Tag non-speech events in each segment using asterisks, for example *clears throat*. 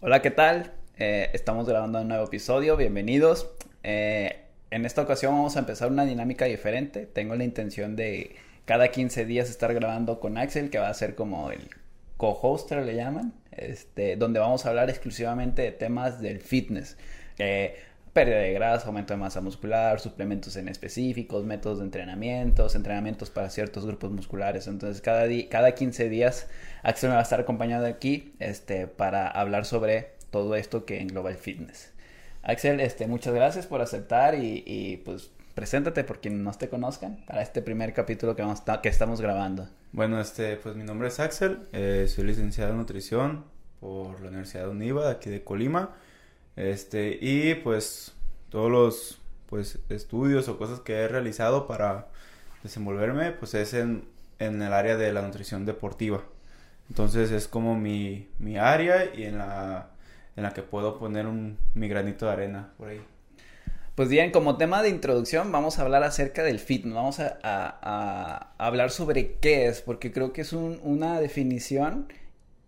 Hola, ¿qué tal? Eh, estamos grabando un nuevo episodio, bienvenidos. Eh, en esta ocasión vamos a empezar una dinámica diferente. Tengo la intención de cada 15 días estar grabando con Axel, que va a ser como el co-hoster, le llaman, este, donde vamos a hablar exclusivamente de temas del fitness. Eh, pérdida de grasa, aumento de masa muscular, suplementos en específicos, métodos de entrenamientos, entrenamientos para ciertos grupos musculares. Entonces, cada, cada 15 días Axel me va a estar acompañando aquí este, para hablar sobre todo esto que engloba el fitness. Axel, este, muchas gracias por aceptar y, pues preséntate por quienes no te conozcan para este primer capítulo que, vamos que estamos grabando. Bueno, este, pues mi nombre es Axel, eh, soy licenciado en nutrición por la Universidad de Univa, aquí de Colima. Este, y pues todos los pues estudios o cosas que he realizado para desenvolverme, pues es en, en el área de la nutrición deportiva. Entonces es como mi, mi área y en la, en la que puedo poner un, mi granito de arena por ahí. Pues bien, como tema de introducción vamos a hablar acerca del fitness, vamos a, a, hablar sobre qué es, porque creo que es un, una definición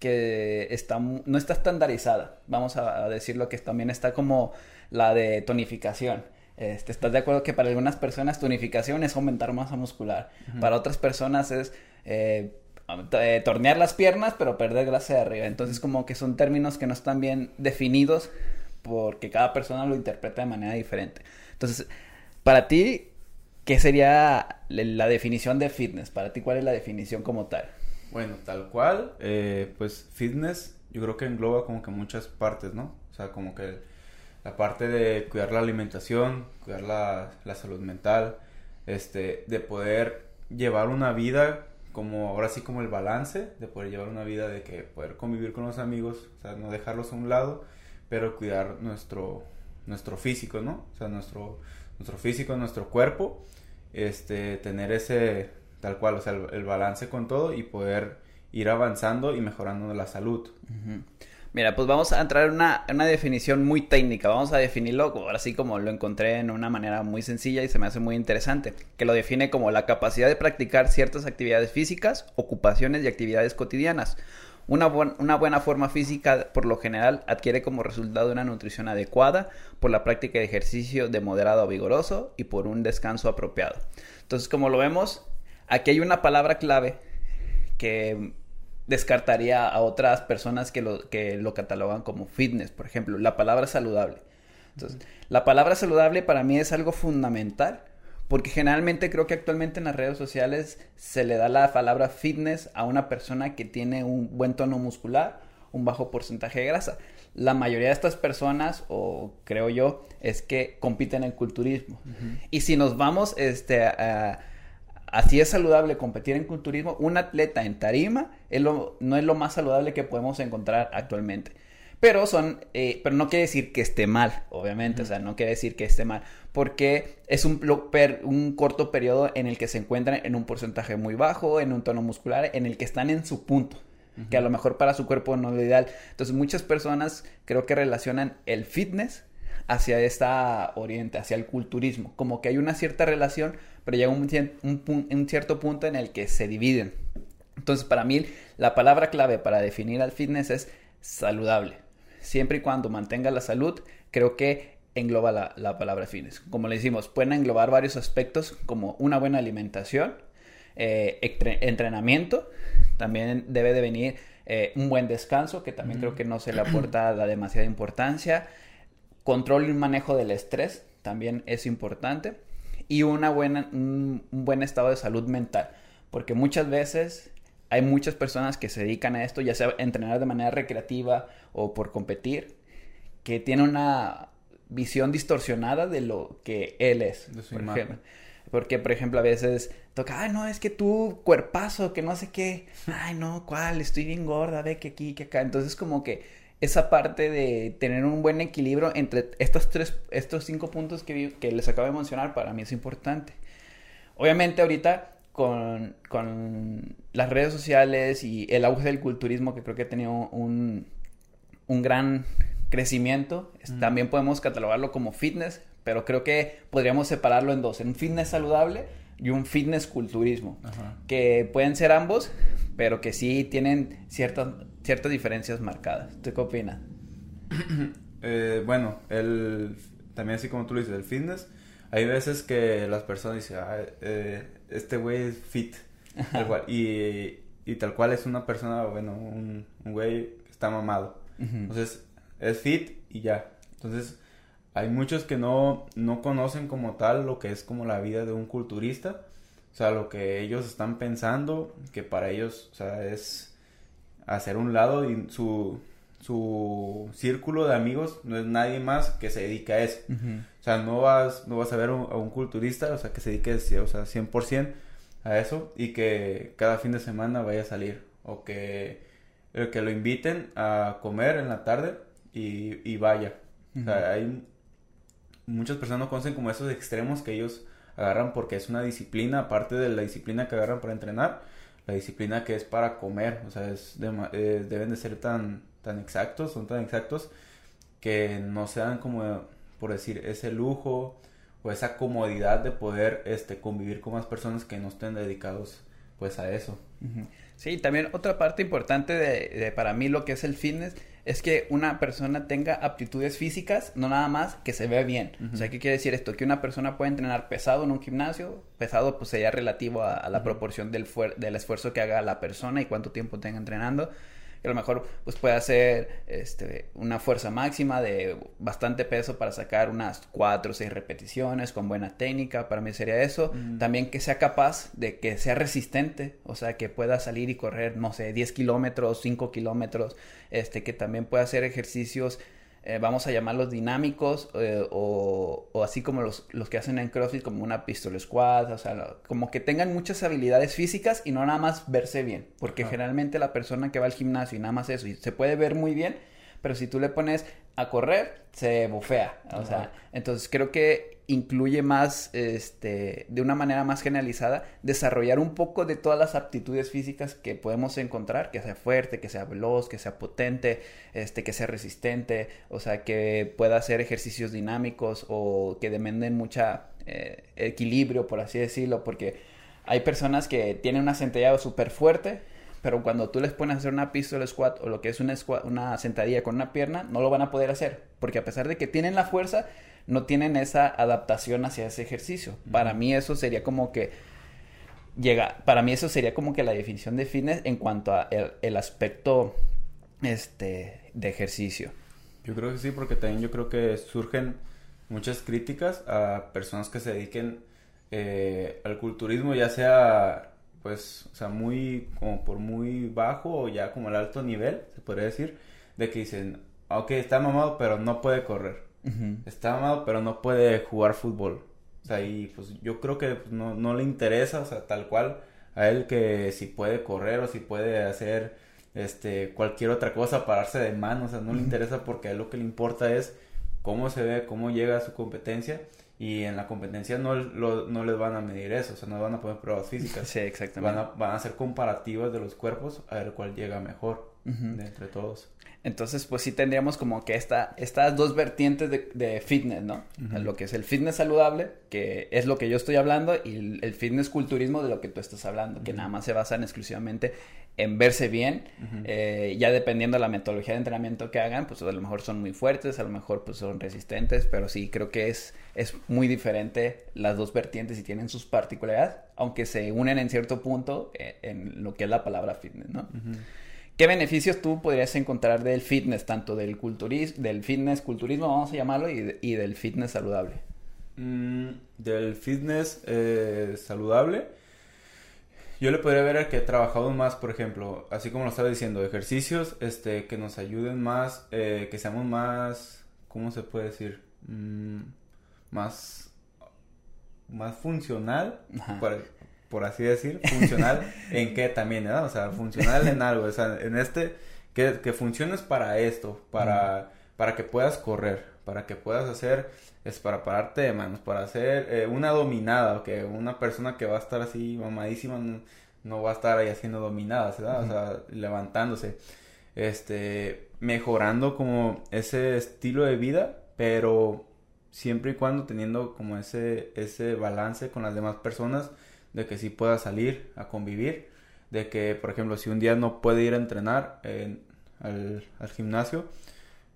que está, no está estandarizada. Vamos a, decirlo que también está como la de tonificación. Este, ¿Estás de acuerdo que para algunas personas tonificación es aumentar masa muscular? Para otras personas es eh, eh, tornear las piernas pero perder grasa de arriba. Entonces como que son términos que no están bien definidos porque cada persona lo interpreta de manera diferente. Entonces, para ti, ¿qué sería la definición de fitness? Para ti, ¿cuál es la definición como tal? Bueno, tal cual, eh, pues fitness yo creo que engloba como que muchas partes, ¿no? O sea, como que la parte de cuidar la alimentación, cuidar la, la salud mental, este, de poder llevar una vida como ahora sí como el balance, de poder llevar una vida de que poder convivir con los amigos, o sea, no dejarlos a un lado, pero cuidar nuestro, nuestro físico, ¿no? O sea, nuestro, nuestro físico, nuestro cuerpo, este, tener ese, tal cual, o sea, el, balance con todo y poder ir avanzando y mejorando la salud. Mira, pues vamos a entrar en una, una, definición muy técnica. Vamos a definirlo ahora sí como lo encontré en una manera muy sencilla y se me hace muy interesante. Que lo define como la capacidad de practicar ciertas actividades físicas, ocupaciones y actividades cotidianas. Una, una, buena forma física por lo general adquiere como resultado una nutrición adecuada por la práctica de ejercicio de moderado a vigoroso y por un descanso apropiado. Entonces, como lo vemos, Aquí hay una palabra clave que descartaría a otras personas que lo, que lo catalogan como fitness, por ejemplo, la palabra saludable. Entonces, la palabra saludable para mí es algo fundamental porque generalmente creo que actualmente en las redes sociales se le da la palabra fitness a una persona que tiene un buen tono muscular, un bajo porcentaje de grasa. La mayoría de estas personas, o creo yo, es que compiten en culturismo. Y si nos vamos este, a, Así es saludable competir en culturismo. Un atleta en tarima no es lo más saludable que podemos encontrar actualmente. Pero son, eh, pero no quiere decir que esté mal, obviamente, o sea, no quiere decir que esté mal, porque es un, un corto periodo en el que se encuentran en un porcentaje muy bajo, en un tono muscular, en el que están en su punto, que a lo mejor para su cuerpo no es lo ideal. Entonces, muchas personas creo que relacionan el fitness hacia esta oriente, hacia el culturismo, como que hay una cierta relación, pero llega un, un, cierto punto en el que se dividen. Entonces, para mí, la palabra clave para definir al fitness es saludable. Siempre y cuando mantenga la salud, creo que engloba la, palabra fitness. Como le decimos, pueden englobar varios aspectos como una buena alimentación, eh, entrenamiento, también debe de venir eh, un buen descanso, que también creo que no se le aporta la demasiada importancia, control y manejo del estrés también es importante y una buena, un, buen estado de salud mental, porque muchas veces hay muchas personas que se dedican a esto, ya sea entrenar de manera recreativa o por competir, que tienen una visión distorsionada de lo que él es. por ejemplo. Porque, por ejemplo, a veces toca, ay, no, es que tú, cuerpazo, que no sé qué. Ay, no, ¿cuál? Estoy bien gorda, ve que aquí, que acá. Entonces, como que esa parte de tener un buen equilibrio entre estos tres, estos cinco puntos que, que les acabo de mencionar, para mí es importante. Obviamente ahorita con, con, las redes sociales y el auge del culturismo, que creo que ha tenido un, un gran crecimiento, también podemos catalogarlo como fitness, pero creo que podríamos separarlo en dos, en un fitness saludable y un fitness culturismo, que pueden ser ambos, pero que sí tienen ciertas, ciertas diferencias marcadas. ¿Tú qué opinas? *clears throat* Eh, bueno, el, también así como tú lo dices, el fitness, hay veces que las personas dicen, ah, eh, este güey es fit, tal cual, y, y, tal cual es una persona, bueno, un, un güey que está mamado. Entonces, es fit y ya. Entonces, hay muchos que no, no conocen como tal lo que es como la vida de un culturista. O sea, lo que ellos están pensando, que para ellos, o sea, es hacer un lado y su, su círculo de amigos no es nadie más que se dedique a eso. O sea, no vas, no vas a ver a un culturista, o sea, que se dedique, o sea, 100% a eso y que cada fin de semana vaya a salir. O que, que lo inviten a comer en la tarde y, y vaya. O sea, hay muchas personas no conocen como esos extremos que ellos agarran porque es una disciplina, aparte de la disciplina que agarran para entrenar, la disciplina que es para comer. O sea, es eh, deben de ser tan tan exactos, son tan exactos que no sean como, por decir, ese lujo o esa comodidad de poder este, convivir con más personas que no estén dedicados pues a eso. Sí, también otra parte importante de, para mí lo que es el fitness es que una persona tenga aptitudes físicas, no nada más que se vea bien. O sea, ¿qué quiere decir esto? Que una persona puede entrenar pesado en un gimnasio, pesado pues sería relativo a, la proporción del, del esfuerzo que haga la persona y cuánto tiempo tenga entrenando que a lo mejor pues puede hacer este, una fuerza máxima de bastante peso para sacar unas cuatro o seis repeticiones con buena técnica, para mí sería eso. También que sea capaz de que sea resistente, o sea, que pueda salir y correr, no sé, 10 kilómetros, 5 kilómetros, este, que también pueda hacer ejercicios eh, vamos a llamarlos dinámicos eh, o, así como los, los, que hacen en CrossFit como una pistol squad, o sea, como que tengan muchas habilidades físicas y no nada más verse bien, porque generalmente la persona que va al gimnasio y nada más eso y se puede ver muy bien, pero si tú le pones a correr, se bufea, o sea, entonces creo que incluye más, este, de una manera más generalizada, desarrollar un poco de todas las aptitudes físicas que podemos encontrar, que sea fuerte, que sea veloz, que sea potente, este, que sea resistente, o sea, que pueda hacer ejercicios dinámicos o que demanden mucha eh, equilibrio, por así decirlo, porque hay personas que tienen una sentadilla súper fuerte, pero cuando tú les pones a hacer una pistol squat o lo que es una, una sentadilla con una pierna, no lo van a poder hacer, porque a pesar de que tienen la fuerza, no tienen esa adaptación hacia ese ejercicio. Para mí eso sería como que llega, para mí eso sería como que la definición de fitness en cuanto a el, aspecto este de ejercicio. Yo creo que sí, porque también yo creo que surgen muchas críticas a personas que se dediquen eh, al culturismo, ya sea pues, o sea, muy, como por muy bajo o ya como al alto nivel, se podría decir, de que dicen, ok, está mamado, pero no puede correr. Está amado, pero no puede jugar fútbol. O sea, y pues yo creo que pues, no, no le interesa, o sea, tal cual a él que si puede correr o si puede hacer este cualquier otra cosa, pararse de mano, o sea, no le interesa porque a él lo que le importa es cómo se ve, cómo llega a su competencia y en la competencia no, no les van a medir eso, o sea, no van a poner pruebas físicas. Sí, exactamente. Van a, van a hacer comparativas de los cuerpos a ver cuál llega mejor de entre todos. Entonces, pues sí tendríamos como que esta, estas dos vertientes de, fitness, ¿no? Lo que es el fitness saludable, que es lo que yo estoy hablando, y el, fitness culturismo de lo que tú estás hablando, que nada más se basan exclusivamente en verse bien, eh, ya dependiendo de la metodología de entrenamiento que hagan, pues a lo mejor son muy fuertes, a lo mejor pues son resistentes, pero sí creo que es, es muy diferente las dos vertientes y tienen sus particularidades, aunque se unen en cierto punto eh, en lo que es la palabra fitness, ¿no? ¿Qué beneficios tú podrías encontrar del fitness, tanto del culturismo, del fitness culturismo, vamos a llamarlo, y, del fitness saludable? Mm, del fitness eh, saludable, yo le podría ver que he trabajado más, por ejemplo, así como lo estaba diciendo, ejercicios este, que nos ayuden más, eh, que seamos más, ¿cómo se puede decir? Mm, más, más funcional, por así decir, funcional *laughs* en qué también, ¿no? O sea, funcional en algo, o sea, en este, que, que funciones para esto, para, para que puedas correr, para que puedas hacer, es para pararte de manos, para hacer eh, una dominada, que una persona que va a estar así mamadísima no, va a estar ahí haciendo dominadas, ¿verdad? O sea, levantándose, este, mejorando como ese estilo de vida, pero siempre y cuando teniendo como ese, ese balance con las demás personas, de que sí pueda salir a convivir, de que, por ejemplo, si un día no puede ir a entrenar al, gimnasio,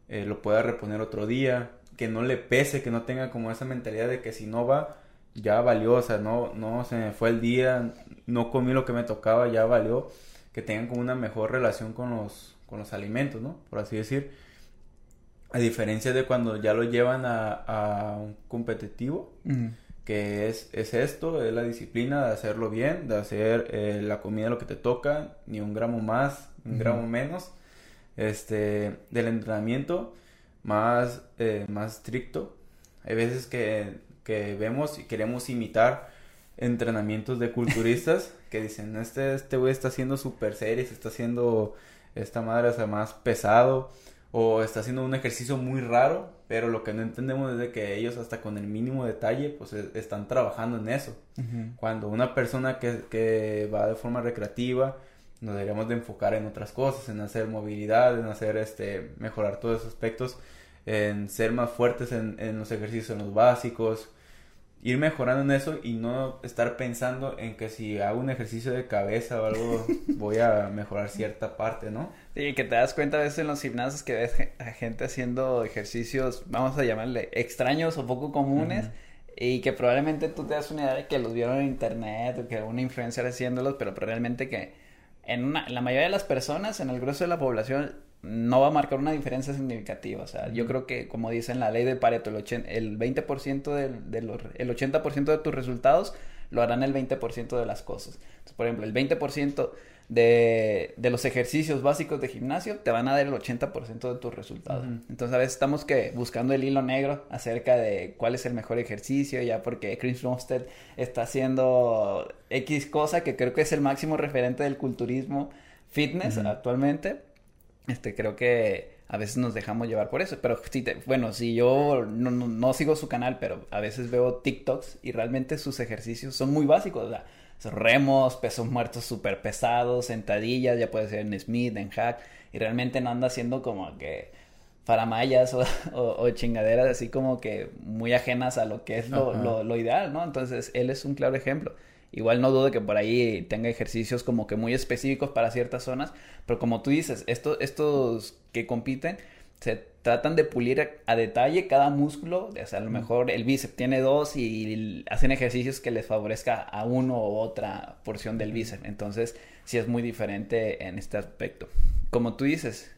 eh, lo pueda reponer otro día, que no le pese, que no tenga como esa mentalidad de que si no va, ya valió, o sea, no, no se me fue el día, no comí lo que me tocaba, ya valió, que tengan como una mejor relación con los, con los alimentos, ¿no? Por así decir. A diferencia de cuando ya lo llevan a, a un competitivo, que es, es esto, es la disciplina de hacerlo bien, de hacer eh, la comida lo que te toca, ni un gramo más, un gramo menos, este, del entrenamiento más, eh, más estricto. Hay veces que, que vemos y queremos imitar entrenamientos de culturistas *laughs* que dicen, este, este güey está haciendo super series, está haciendo esta madre, o sea, más pesado, o está haciendo un ejercicio muy raro, pero lo que no entendemos es de que ellos hasta con el mínimo detalle, pues e, están trabajando en eso. Cuando una persona que, que va de forma recreativa, nos deberíamos de enfocar en otras cosas, en hacer movilidad, en hacer este, mejorar todos esos aspectos, en ser más fuertes en, en los ejercicios, en los básicos, ir mejorando en eso y no estar pensando en que si hago un ejercicio de cabeza o algo *laughs* voy a mejorar cierta parte, ¿no? Sí, que te das cuenta a veces en los gimnasios que ves a gente haciendo ejercicios, vamos a llamarle extraños o poco comunes. Y que probablemente tú te das una idea de que los vieron en internet o que una influencer haciéndolos, pero realmente que en, una, en la mayoría de las personas, en el grueso de la población, no va a marcar una diferencia significativa. O sea, yo creo que, como dicen la ley de Pareto, el, el 20% de, de los, el 80% de tus resultados lo harán el 20% de las cosas. Entonces, por ejemplo, el 20% de, de, los ejercicios básicos de gimnasio te van a dar el 80% de tus resultados. Entonces, a veces estamos que buscando el hilo negro acerca de cuál es el mejor ejercicio, ya porque Chris Rumstead está haciendo X cosa que creo que es el máximo referente del culturismo fitness actualmente este, creo que a veces nos dejamos llevar por eso. Pero sí, bueno, si yo no, no, sigo su canal, pero a veces veo TikToks y realmente sus ejercicios son muy básicos. O sea, remos, pesos muertos súper pesados, sentadillas, ya puede ser en Smith, en Hack, y realmente no anda haciendo como que faramayas o, *laughs* o, chingaderas así como que muy ajenas a lo que es lo, lo, lo ideal, ¿no? Entonces, él es un claro ejemplo. Igual no dudo que por ahí tenga ejercicios como que muy específicos para ciertas zonas, pero como tú dices, estos, estos que compiten se tratan de pulir a, detalle cada músculo, o sea, a lo mejor el bíceps tiene dos y hacen ejercicios que les favorezca a uno u otra porción del bíceps, entonces sí es muy diferente en este aspecto. Como tú dices,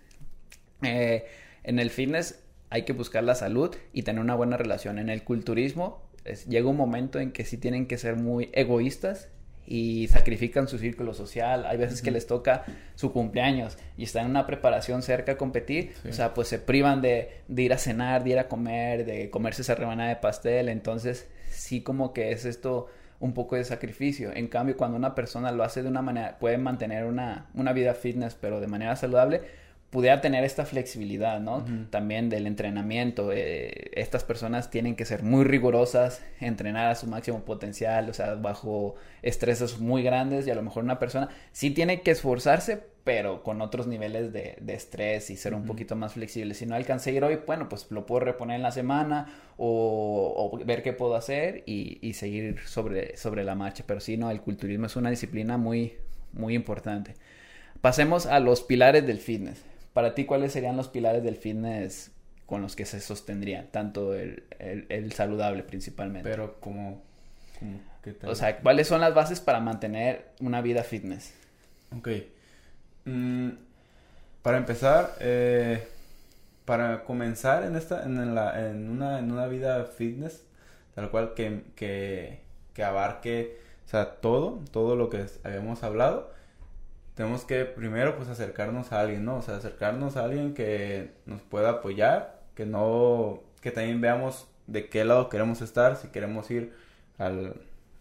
eh, en el fitness hay que buscar la salud y tener una buena relación. En el culturismo llega un momento en que sí tienen que ser muy egoístas y sacrifican su círculo social. Hay veces que les toca su cumpleaños y están en una preparación cerca a competir. O sea, pues se privan de, de, ir a cenar, de ir a comer, de comerse esa rebanada de pastel. Entonces, sí como que es esto un poco de sacrificio. En cambio, cuando una persona lo hace de una manera, puede mantener una, una vida fitness, pero de manera saludable, pudiera tener esta flexibilidad, ¿no? También del entrenamiento. Eh, estas personas tienen que ser muy rigurosas, entrenar a su máximo potencial, o sea, bajo estreses muy grandes y a lo mejor una persona sí tiene que esforzarse, pero con otros niveles de, estrés y ser un poquito más flexible. Si no alcancé a ir hoy, bueno, pues lo puedo reponer en la semana o, ver qué puedo hacer y, y, seguir sobre, sobre la marcha. Pero sí, no, el culturismo es una disciplina muy, muy importante. Pasemos a los pilares del fitness. Para ti, ¿cuáles serían los pilares del fitness con los que se sostendría? Tanto el, saludable principalmente. Pero como... O sea, ¿cuáles son las bases para mantener una vida fitness? Ok. Mm, para empezar, eh, para comenzar en esta, en, la, en, una, en una vida fitness, tal cual que, que, que abarque, o sea, todo, todo lo que habíamos hablado, tenemos que primero pues acercarnos a alguien, ¿no? O sea, acercarnos a alguien que nos pueda apoyar, que no, que también veamos de qué lado queremos estar, si queremos ir al,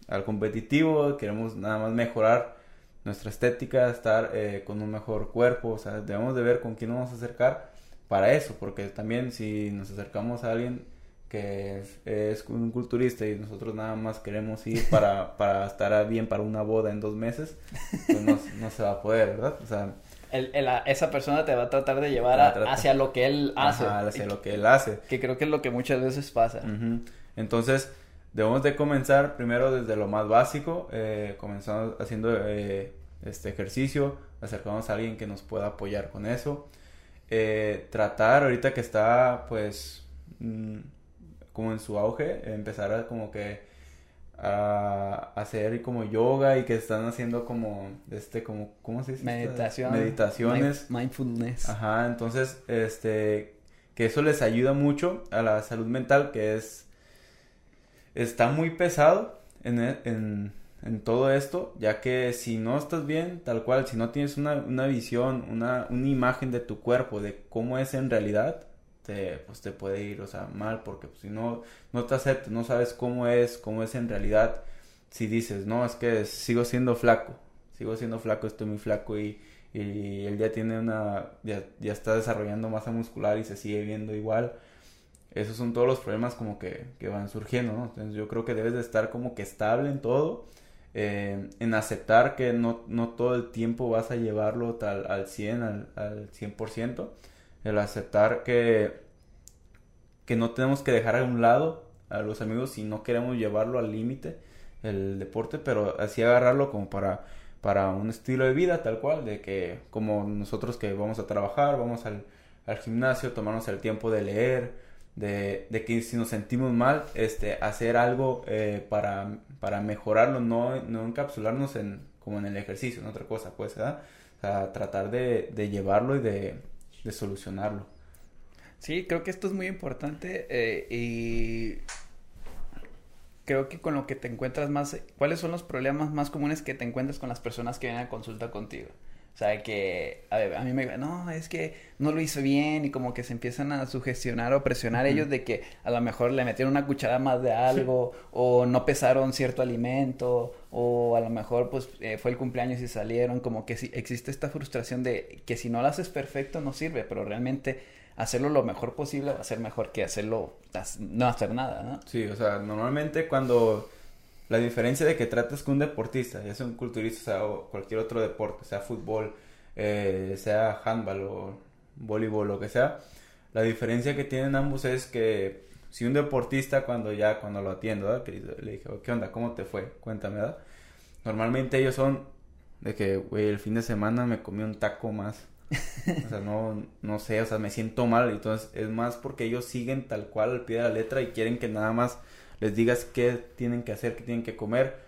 al competitivo, queremos nada más mejorar nuestra estética, estar eh, con un mejor cuerpo, o sea, debemos de ver con quién nos vamos a acercar para eso, porque también si nos acercamos a alguien que es, un culturista y nosotros nada más queremos ir para, *laughs* para estar bien para una boda en dos meses, pues no, no se va a poder, ¿verdad? O sea... El, esa persona te va a tratar de llevar hacia lo que él hace. hacia lo que él hace. Que creo que es lo que muchas veces pasa. Entonces, debemos de comenzar primero desde lo más básico, eh, comenzando haciendo eh, este ejercicio, acercarnos a alguien que nos pueda apoyar con eso. eh, tratar ahorita que está pues mm, como en su auge, empezar a como que a hacer como yoga y que están haciendo como este como ¿cómo se dice? Meditación. Meditaciones. Mindfulness. Ajá, entonces este que eso les ayuda mucho a la salud mental que es está muy pesado en, en, en todo esto, ya que si no estás bien, tal cual, si no tienes una, una visión, una, una imagen de tu cuerpo, de cómo es en realidad, te, pues te puede ir, o sea, mal, porque pues, si no, no te aceptas, no sabes cómo es, cómo es en realidad, si dices, no, es que sigo siendo flaco, sigo siendo flaco, estoy muy flaco y, y él tiene una, ya, está desarrollando masa muscular y se sigue viendo igual, esos son todos los problemas como que, van surgiendo. Entonces yo creo que debes de estar como que estable en todo, eh, en aceptar que no, no todo el tiempo vas a llevarlo tal, al 100, al, al 100%, el aceptar que, que no tenemos que dejar a un lado a los amigos si no queremos llevarlo al límite el deporte, pero así agarrarlo como para, para un estilo de vida tal cual, de que como nosotros que vamos a trabajar, vamos al, al gimnasio, tomarnos el tiempo de leer, de, de, que si nos sentimos mal, este, hacer algo eh, para, para mejorarlo, no, no encapsularnos en, como en el ejercicio, en otra cosa, pues, ¿verdad? O sea, tratar de, de llevarlo y de, de solucionarlo. Sí, creo que esto es muy importante eh, y creo que con lo que te encuentras más, ¿cuáles son los problemas más comunes que te encuentras con las personas que vienen a consulta contigo? O sea, que a, ver, a mí me no, es que no lo hizo bien y como que se empiezan a sugestionar o presionar ellos de que a lo mejor le metieron una cuchara más de algo o no pesaron cierto alimento o a lo mejor pues eh, fue el cumpleaños y salieron, como que si existe esta frustración de que si no lo haces perfecto no sirve, pero realmente hacerlo lo mejor posible va a ser mejor que hacerlo, no hacer nada, ¿no? Sí, o sea, normalmente cuando la diferencia de que tratas con un deportista, ya sea un culturista, o cualquier otro deporte, sea fútbol, eh, sea handball o voleibol, lo que sea, la diferencia que tienen ambos es que si un deportista cuando ya, cuando lo atiendo, le dije, ¿qué onda? ¿Cómo te fue? Cuéntame, ¿verdad? Normalmente ellos son de que, güey, el fin de semana me comí un taco más. o sea, no, no sé, o sea, me siento mal. Entonces, es más porque ellos siguen tal cual al pie de la letra y quieren que nada más les digas qué tienen que hacer, qué tienen que comer.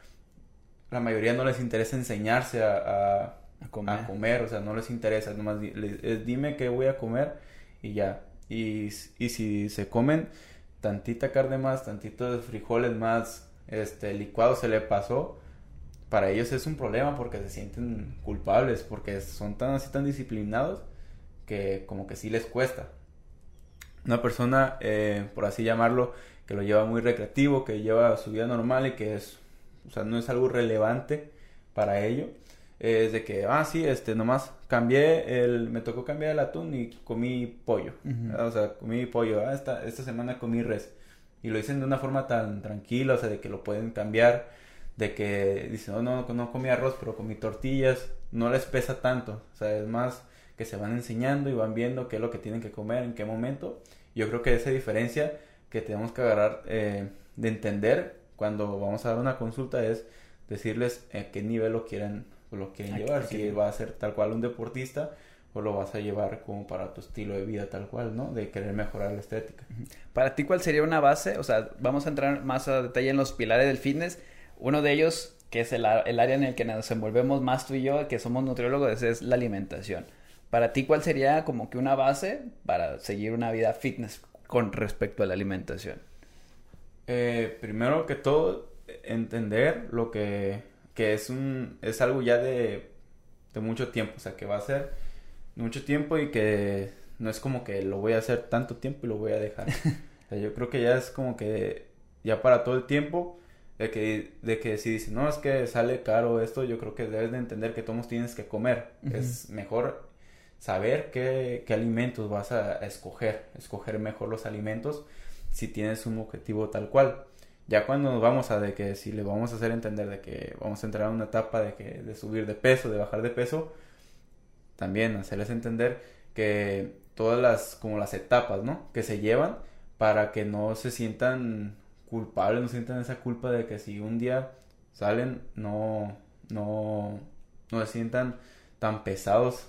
La mayoría no les interesa enseñarse a, a, comer. o sea, no les interesa, nomás dime qué voy a comer y ya. Y, y si se comen tantita carne más, tantitos frijoles más, este licuado se le pasó, para ellos es un problema porque se sienten culpables, porque son tan así tan disciplinados que como que sí les cuesta. Una persona, eh, por así llamarlo, que lo lleva muy recreativo, que lleva su vida normal y que es, o sea, no es algo relevante para ello. Es de que, ah, sí, este, nomás cambié el, me tocó cambiar el atún y comí pollo. O sea, comí pollo, ah, esta, esta semana comí res. Y lo dicen de una forma tan tranquila, o sea, de que lo pueden cambiar, de que dicen, oh, no, no comí arroz, pero comí tortillas, no les pesa tanto. O sea, es más que se van enseñando y van viendo qué es lo que tienen que comer, en qué momento. Yo creo que esa diferencia que tenemos que agarrar eh, de entender cuando vamos a dar una consulta es decirles a qué nivel lo quieren, lo quieren llevar. Si va a ser tal cual un deportista o lo vas a llevar como para tu estilo de vida tal cual, ¿no? De querer mejorar la estética. Para ti, ¿cuál sería una base? O sea, vamos a entrar más a detalle en los pilares del fitness. Uno de ellos, que es el, el área en el que nos desenvolvemos más tú y yo, que somos nutriólogos, es la alimentación. Para ti, ¿cuál sería como que una base para seguir una vida fitness? con respecto a la alimentación? Eh, primero que todo, entender lo que, que es un es algo ya de, de, mucho tiempo, o sea, que va a ser mucho tiempo y que no es como que lo voy a hacer tanto tiempo y lo voy a dejar. *laughs* yo creo que ya es como que ya para todo el tiempo de que, de que si dices, no, es que sale caro esto, yo creo que debes de entender que todos tienes que comer. Es mejor saber qué, qué alimentos vas a, escoger, escoger mejor los alimentos si tienes un objetivo tal cual. Ya cuando nos vamos a de que si le vamos a hacer entender de que vamos a entrar a una etapa de que de subir de peso, de bajar de peso, también hacerles entender que todas las como las etapas, ¿no? que se llevan para que no se sientan culpables, no sientan esa culpa de que si un día salen no no no se sientan tan pesados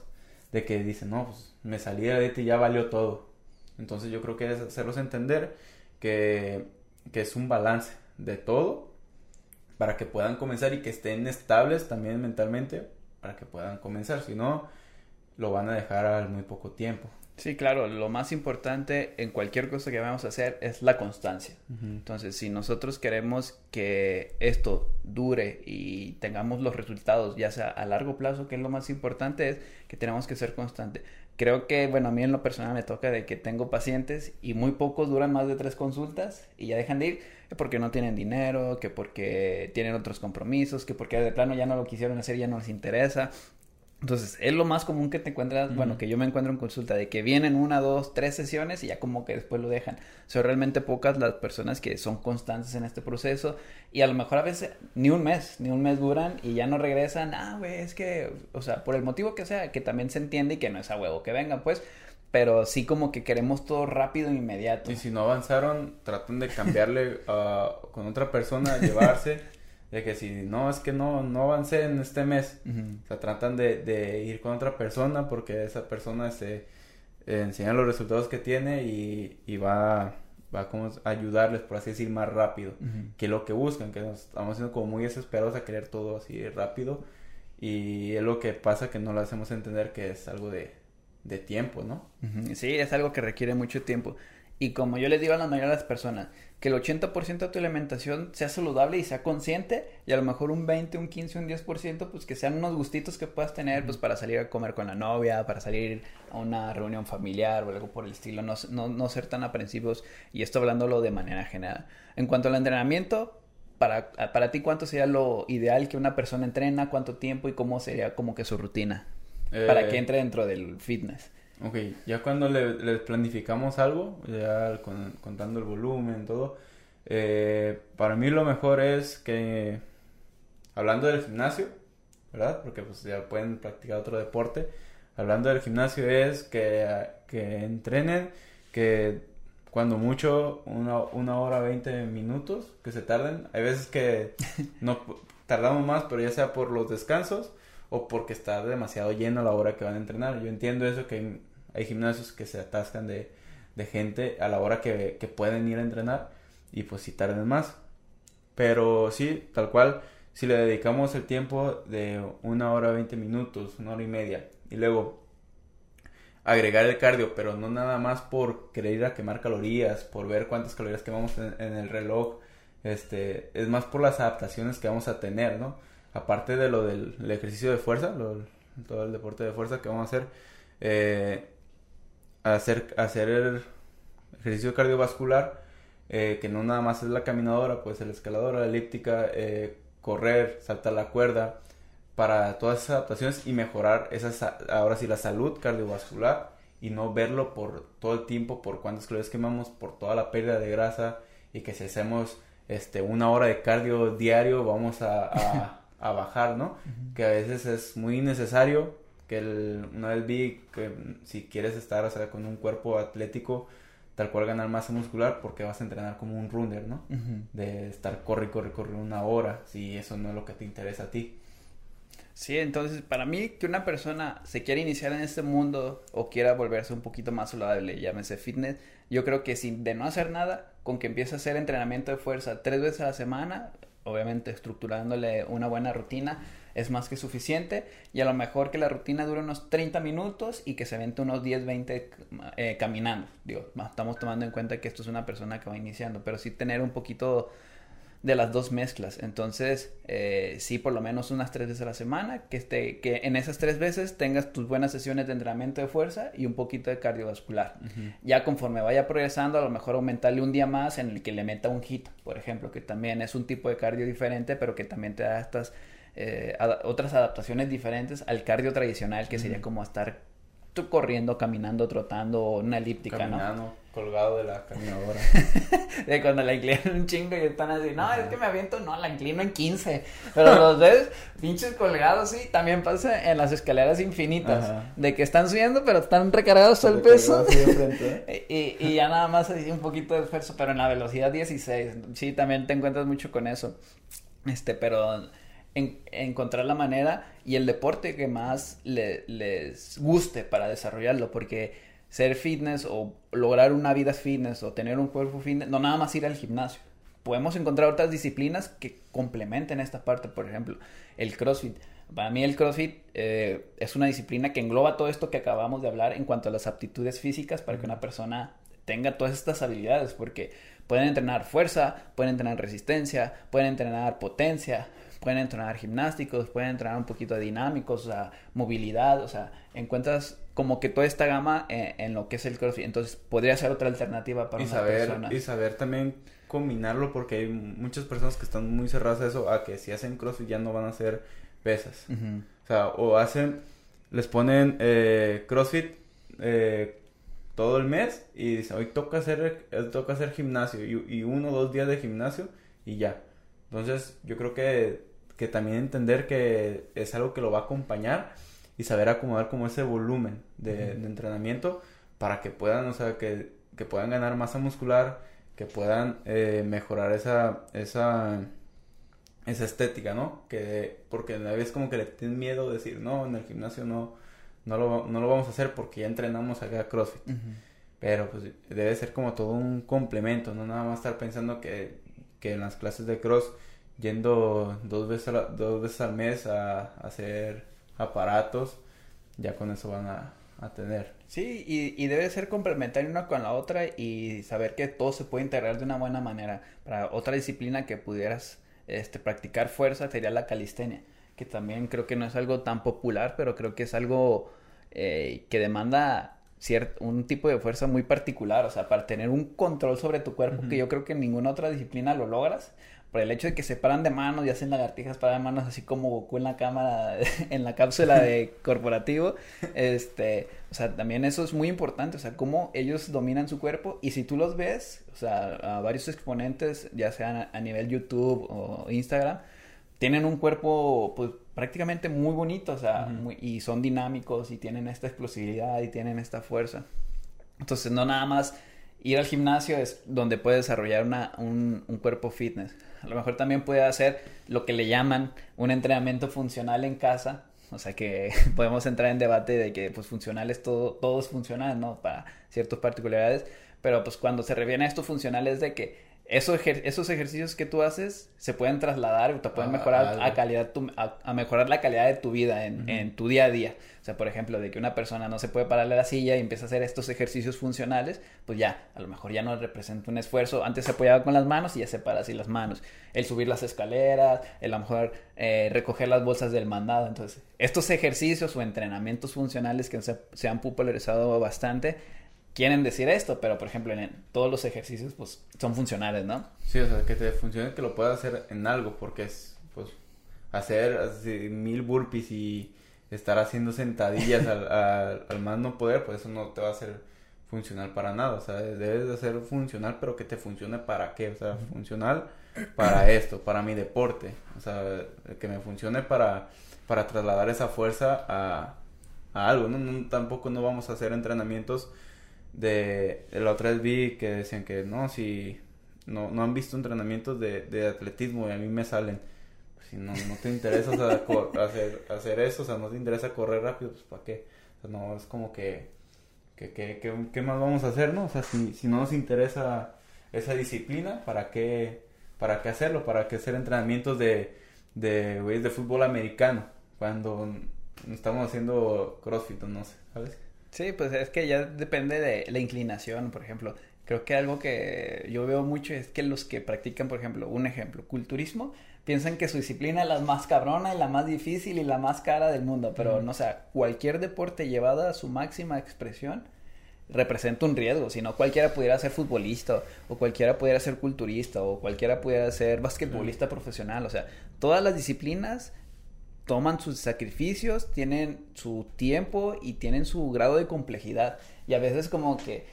de que dicen, no, pues me salí de dieta y ya valió todo. Entonces yo creo que es hacerlos entender que, que es un balance de todo para que puedan comenzar y que estén estables también mentalmente para que puedan comenzar. Si no, lo van a dejar al muy poco tiempo. Sí, claro, lo más importante en cualquier cosa que vamos a hacer es la constancia. Entonces, si nosotros queremos que esto dure y tengamos los resultados, ya sea a largo plazo, que es lo más importante, es que tenemos que ser constante. Creo que, bueno, a mí en lo personal me toca de que tengo pacientes y muy pocos duran más de tres consultas y ya dejan de ir porque no tienen dinero, que porque tienen otros compromisos, que porque de plano ya no lo quisieron hacer, ya no les interesa. Entonces, es lo más común que te encuentras, bueno, que yo me encuentro en consulta, de que vienen una, dos, tres sesiones y ya como que después lo dejan. Son realmente pocas las personas que son constantes en este proceso y a lo mejor a veces ni un mes, ni un mes duran y ya no regresan. Ah, güey, es que, o sea, por el motivo que sea, que también se entiende y que no es a huevo que vengan, pues, pero sí como que queremos todo rápido e inmediato. Y si no avanzaron, traten de cambiarle *laughs* con otra persona, llevarse. De que si no, es que no, no avancé en este mes, o sea, tratan de, de, ir con otra persona porque esa persona se eh, enseña los resultados que tiene y, y va, va como a ayudarles, por así decir, más rápido, que lo que buscan, que nos estamos siendo como muy desesperados a querer todo así rápido. Y es lo que pasa que no lo hacemos entender que es algo de, de tiempo, ¿no? Sí, es algo que requiere mucho tiempo. Y como yo les digo a la mayoría de las personas, que el 80% de tu alimentación sea saludable y sea consciente, y a lo mejor un 20, un 15, un 10%, pues que sean unos gustitos que puedas tener, pues para salir a comer con la novia, para salir a una reunión familiar o algo por el estilo, no, no, no ser tan aprensivos, y esto hablándolo de manera general. En cuanto al entrenamiento, para, para ti, ¿cuánto sería lo ideal que una persona entrena? ¿Cuánto tiempo? ¿Y cómo sería como que su rutina? para que eh, entre dentro del fitness. Ok, ya cuando le, planificamos algo, ya contando el volumen, todo, eh, para mí lo mejor es que, hablando del gimnasio, ¿verdad? Porque pues ya pueden practicar otro deporte. Hablando del gimnasio es que, que entrenen, que cuando mucho, una, una hora, 20 minutos, que se tarden. Hay veces que *laughs* no tardamos más, pero ya sea por los descansos o porque está demasiado lleno la hora que van a entrenar. Yo entiendo eso, que hay, gimnasios que se atascan de, de gente a la hora que, que, pueden ir a entrenar y pues si tarden más. Pero sí, tal cual, si le dedicamos el tiempo de una hora, 20 minutos, una hora y media y luego agregar el cardio, pero no nada más por querer ir a quemar calorías, por ver cuántas calorías quemamos en, en el reloj, este, es más por las adaptaciones que vamos a tener, ¿no? aparte de lo del ejercicio de fuerza, todo el deporte de fuerza que vamos a hacer, eh, hacer, hacer ejercicio cardiovascular, eh, que no nada más es la caminadora, pues el escalador, la elíptica, eh, correr, saltar la cuerda, para todas esas adaptaciones y mejorar esas, ahora sí la salud cardiovascular y no verlo por todo el tiempo, por cuántas calorías quemamos, por toda la pérdida de grasa y que si hacemos este, una hora de cardio diario vamos a a *laughs* bajar, ¿no? Que a veces es muy necesario, que el, una vez vi que si quieres estar, o sea, con un cuerpo atlético, tal cual ganar masa muscular, porque vas a entrenar como un runner, ¿no? De estar corre, corre, corre una hora, si eso no es lo que te interesa a ti. Sí, entonces para mí que una persona se quiera iniciar en este mundo o quiera volverse un poquito más saludable, llámese fitness, yo creo que sin de no hacer nada, con que empiece a hacer entrenamiento de fuerza tres veces a la semana, obviamente estructurándole una buena rutina es más que suficiente y a lo mejor que la rutina dure unos 30 minutos y que se vente unos 10, 20 eh, caminando. Digo, estamos tomando en cuenta que esto es una persona que va iniciando, pero sí tener un poquito de las dos mezclas. Entonces, eh, sí, por lo menos unas tres veces a la semana, que, esté, que en esas tres veces tengas tus buenas sesiones de entrenamiento de fuerza y un poquito de cardiovascular. Ya conforme vaya progresando, a lo mejor aumentarle un día más en el que le meta un hit, por ejemplo, que también es un tipo de cardio diferente, pero que también te da estas eh, otras adaptaciones diferentes al cardio tradicional, que sería como estar tú corriendo, caminando, trotando, una elíptica, Caminando, colgado de la caminadora. *laughs* de cuando la inclinan un chingo y están así, no, es que me aviento, no, la inclino en 15. Pero los ves, pinches colgados, sí, también pasa en las escaleras infinitas, de que están subiendo, pero están recargados todo el peso. *laughs* y, y ya nada más así un poquito de esfuerzo, pero en la velocidad 16, sí, también te encuentras mucho con eso. Este, pero encontrar la manera y el deporte que más les guste para desarrollarlo, porque ser fitness o lograr una vida fitness o tener un cuerpo fitness, no nada más ir al gimnasio. Podemos encontrar otras disciplinas que complementen esta parte, por ejemplo, el CrossFit. Para mí el CrossFit eh, es una disciplina que engloba todo esto que acabamos de hablar en cuanto a las aptitudes físicas para que una persona tenga todas estas habilidades, porque pueden entrenar fuerza, pueden entrenar resistencia, pueden entrenar potencia, pueden entrenar gimnásticos, pueden entrenar un poquito de dinámicos, o sea, movilidad, o sea, encuentras como que toda esta gama en, lo que es el CrossFit. Entonces, podría ser otra alternativa para y una saber, persona. Y saber también combinarlo porque hay muchas personas que están muy cerradas a eso, a que si hacen CrossFit ya no van a hacer pesas. O sea, o hacen, les ponen eh, CrossFit eh, todo el mes y dicen, hoy toca hacer, eh, toca hacer gimnasio y, y uno o dos días de gimnasio y ya. Entonces, yo creo que que también entender que es algo que lo va a acompañar y saber acomodar como ese volumen de, entrenamiento para que puedan, o sea, que, que puedan ganar masa muscular, que puedan eh, mejorar esa, esa, esa estética, ¿no? Que, porque a vez como que le tienen miedo de decir, no, en el gimnasio no, no, lo, no lo vamos a hacer porque ya entrenamos acá CrossFit. Pero pues debe ser como todo un complemento, no nada más estar pensando que, que en las clases de cross yendo dos veces, dos veces al mes a, hacer aparatos, ya con eso van a, tener. Sí, y, debe ser complementario una con la otra y saber que todo se puede integrar de una buena manera. Para otra disciplina que pudieras este, practicar fuerza sería la calistenia, que también creo que no es algo tan popular, pero creo que es algo eh, que demanda cierto, un tipo de fuerza muy particular, o sea, para tener un control sobre tu cuerpo, que yo creo que en ninguna otra disciplina lo logras, por el hecho de que se paran de manos y hacen lagartijas para de manos así como Goku en la cámara *laughs* en la cápsula de corporativo este o sea también eso es muy importante o sea cómo ellos dominan su cuerpo y si tú los ves o sea a varios exponentes ya sean a, nivel YouTube o Instagram tienen un cuerpo pues prácticamente muy bonito o sea y son dinámicos y tienen esta explosividad y tienen esta fuerza. Entonces no nada más ir al gimnasio es donde puede desarrollar una, un, un cuerpo fitness a lo mejor también puede hacer lo que le llaman un entrenamiento funcional en casa. O sea que *laughs* podemos entrar en debate de que pues funcional es todo, todo es funcional, ¿no? Para ciertas particularidades. Pero pues cuando se reviene a esto funcional es de que esos, esos ejercicios que tú haces se pueden trasladar o te pueden mejorar a, calidad a, mejorar la calidad de tu vida en, en, tu día a día. O sea, por ejemplo, de que una persona no se puede pararle la silla y empieza a hacer estos ejercicios funcionales, pues ya, a lo mejor ya no representa un esfuerzo. Antes se apoyaba con las manos y ya se para así las manos. El subir las escaleras, el a lo mejor eh, recoger las bolsas del mandado. Entonces, estos ejercicios o entrenamientos funcionales que se, se han popularizado bastante, quieren decir esto, pero por ejemplo en todos los ejercicios pues son funcionales, ¿no? Sí, o sea, que te funcione que lo puedas hacer en algo, porque es pues hacer mil burpees y estar haciendo sentadillas *laughs* al, al, más no poder, pues eso no te va a hacer funcional para nada, o sea, debes de hacer funcional, pero que te funcione para qué, o sea, funcional para esto, para mi deporte, o sea, que me funcione para, para trasladar esa fuerza a, a algo, ¿no? Tampoco no vamos a hacer entrenamientos de la otra vez vi que decían que no, si no, no han visto entrenamientos de, de atletismo y a mí me salen. Pues, si no, no te interesa *laughs* hacer, hacer eso, o sea, no te interesa correr rápido, pues ¿para qué? O sea, no, es como que, que, que, ¿qué más vamos a hacer, no? O sea, si, si no nos interesa esa disciplina, ¿para qué, para qué hacerlo? ¿Para qué hacer entrenamientos de, de, de fútbol americano? Cuando estamos haciendo CrossFit, no sé, ¿sabes? Sí, pues es que ya depende de la inclinación, por ejemplo. Creo que algo que yo veo mucho es que los que practican, por ejemplo, un ejemplo, culturismo, piensan que su disciplina es la más cabrona y la más difícil y la más cara del mundo, pero no, o sea, cualquier deporte llevado a su máxima expresión representa un riesgo, si no cualquiera pudiera ser futbolista o cualquiera pudiera ser culturista o cualquiera pudiera ser basquetbolista profesional, o sea, todas las disciplinas toman sus sacrificios, tienen su tiempo y tienen su grado de complejidad. Y a veces como que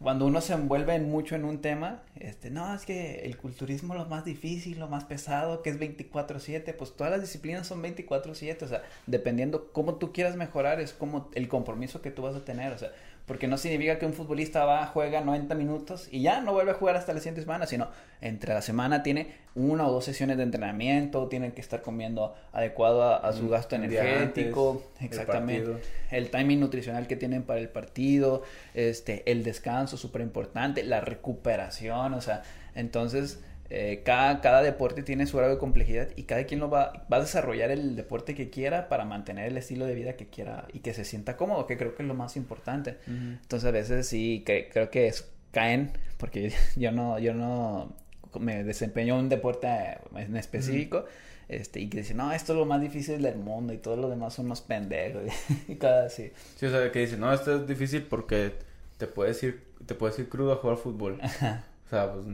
cuando uno se envuelve mucho en un tema, este, no, es que el culturismo es lo más difícil, lo más pesado, que es 24/7, pues todas las disciplinas son 24/7, o sea, dependiendo cómo tú quieras mejorar, es como el compromiso que tú vas a tener, o sea, porque no significa que un futbolista va, juega 90 minutos y ya no vuelve a jugar hasta la siguiente semana, sino entre la semana tiene una o dos sesiones de entrenamiento, tienen que estar comiendo adecuado a, su mm, gasto energético, exactamente, el, timing nutricional que tienen para el partido, este, el descanso súper importante, la recuperación, o sea, entonces eh, cada, cada, deporte tiene su grado de complejidad y cada quien lo va, va a desarrollar el deporte que quiera para mantener el estilo de vida que quiera y que se sienta cómodo, que creo que es lo más importante. Entonces a veces sí, creo que es, caen, porque *laughs* yo no, yo no me desempeño un deporte en específico. Este, y que dicen, no, esto es lo más difícil del mundo y todo lo demás son unos pendejos *laughs* y cada así. Sí, o sea, que dicen, no, esto es difícil porque te puedes ir, te puedes ir crudo a jugar fútbol. O sea, pues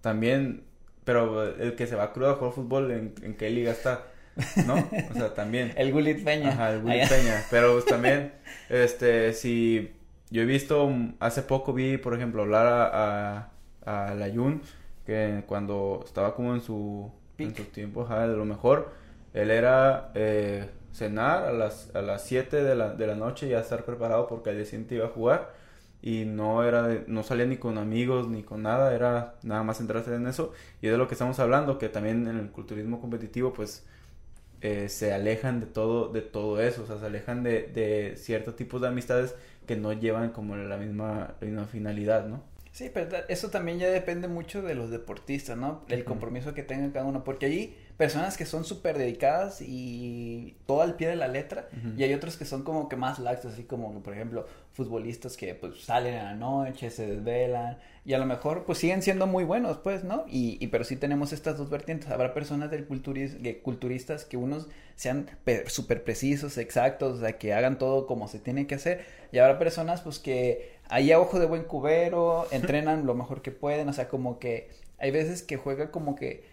también pero el que se va crudo a jugar fútbol, ¿en, en qué liga está? ¿No? O sea, también. *laughs* el Gulit Peña. Ajá, el Gulit Peña. Pero pues, *laughs* también, este, si yo he visto, hace poco vi, por ejemplo, hablar a, a, a Layun, que cuando estaba como en su, en su tiempo, ajá, de lo mejor, él era eh, cenar a las, a las 7 de la, de la noche y ya estar preparado porque al día siguiente iba a jugar y no era no salía ni con amigos ni con nada era nada más centrarse en eso y es de lo que estamos hablando que también en el culturismo competitivo pues eh, se alejan de todo de todo eso o sea se alejan de, de ciertos tipos de amistades que no llevan como la misma, la misma finalidad no Sí, pero eso también ya depende mucho de los deportistas, ¿no? El compromiso que tenga cada uno, porque hay personas que son súper dedicadas y todo al pie de la letra, y hay otros que son como que más laxos, así como, por ejemplo, futbolistas que pues salen a la noche, se desvelan, y a lo mejor pues siguen siendo muy buenos, pues, ¿no? Y, y pero sí tenemos estas dos vertientes. Habrá personas del culturis culturistas que unos sean súper precisos, exactos, o sea, que hagan todo como se tiene que hacer, y habrá personas pues que ahí a ojo de buen cubero, *laughs* entrenan lo mejor que pueden, o sea, como que hay veces que juega como que,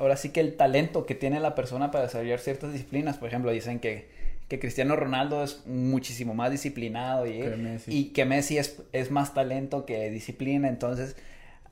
ahora sí que el talento que tiene la persona para desarrollar ciertas disciplinas, por ejemplo, dicen que, que Cristiano Ronaldo es muchísimo más disciplinado y que Messi, y que Messi es, es más talento que disciplina, entonces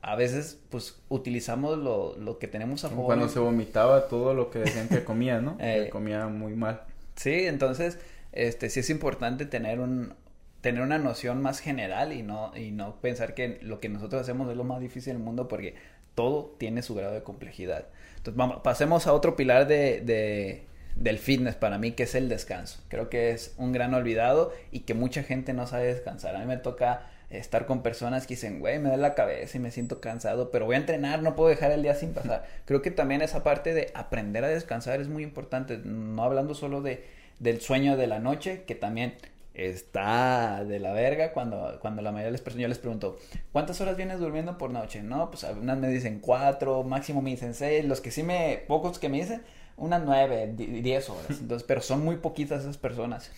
a veces pues utilizamos lo, lo que tenemos a favor. Cuando se vomitaba todo lo que decían que comía, ¿no? *laughs* que comía muy mal. Sí, entonces este sí es importante tener un, tener una noción más general y no, y no pensar que lo que nosotros hacemos es lo más difícil del mundo porque todo tiene su grado de complejidad. Entonces, vamos, pasemos a otro pilar de, de, del fitness para mí, que es el descanso. Creo que es un gran olvidado y que mucha gente no sabe descansar. A mí me toca estar con personas que dicen, güey, me da la cabeza y me siento cansado, pero voy a entrenar, no puedo dejar el día sin pasar. *laughs* Creo que también esa parte de aprender a descansar es muy importante, no hablando solo de, del sueño de la noche, que también está de la verga cuando, cuando la mayoría de las personas, yo les pregunto, ¿cuántas horas vienes durmiendo por noche? No, pues unas me dicen cuatro, máximo me dicen seis, los que sí me, pocos que me dicen, unas nueve, diez horas, *laughs* entonces, pero son muy poquitas esas personas.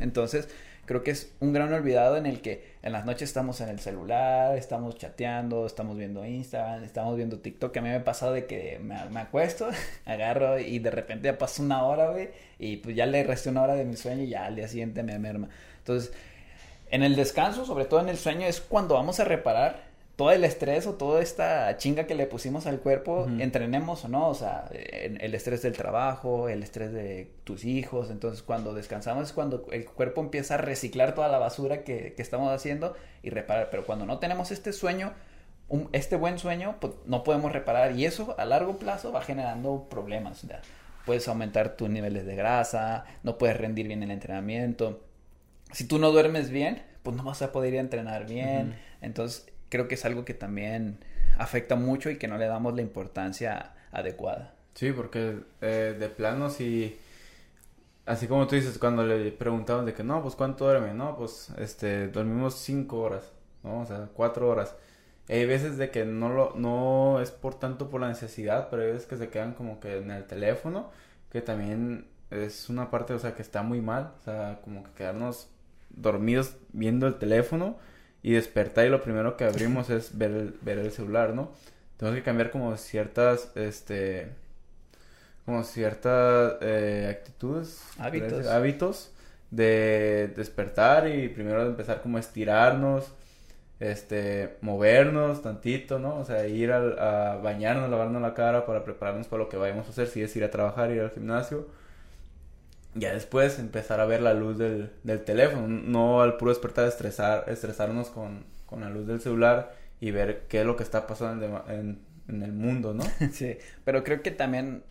Entonces, creo que es un gran olvidado en el que en las noches estamos en el celular, estamos chateando, estamos viendo Instagram, estamos viendo TikTok. A mí me ha pasado de que me, me acuesto, *laughs* agarro y de repente ya pasa una hora, güey, y pues ya le resté una hora de mi sueño y ya al día siguiente me merma. Entonces, en el descanso, sobre todo en el sueño, es cuando vamos a reparar todo el estrés o toda esta chinga que le pusimos al cuerpo, entrenemos o no, o sea, el estrés del trabajo, el estrés de tus hijos, entonces cuando descansamos es cuando el cuerpo empieza a reciclar toda la basura que, que estamos haciendo y reparar, pero cuando no tenemos este sueño, este buen sueño, pues no podemos reparar y eso a largo plazo va generando problemas, puedes aumentar tus niveles de grasa, no puedes rendir bien el entrenamiento, si tú no duermes bien, pues no vas a poder ir a entrenar bien, entonces creo que es algo que también afecta mucho y que no le damos la importancia adecuada. Sí, porque eh, de plano si así como tú dices cuando le preguntaban de que no, pues cuánto duerme, no, pues este dormimos cinco horas, ¿no? O sea, cuatro horas. Hay veces de que no lo no es por tanto por la necesidad, pero hay veces que se quedan como que en el teléfono, que también es una parte, o sea, que está muy mal, o sea, como que quedarnos dormidos viendo el teléfono y despertar y lo primero que abrimos es ver el, ver el celular, ¿no? Tenemos que cambiar como ciertas, este, como ciertas eh, actitudes, hábitos. hábitos de despertar y primero empezar como a estirarnos, este, movernos tantito, ¿no? O sea, ir a, a bañarnos, lavarnos la cara para prepararnos para lo que vayamos a hacer, si es ir a trabajar, ir al gimnasio. Ya después empezar a ver la luz del, del teléfono, no al puro despertar estresar, estresarnos con, con la luz del celular y ver qué es lo que está pasando en, en, el mundo, ¿no? *laughs* Sí, pero creo que también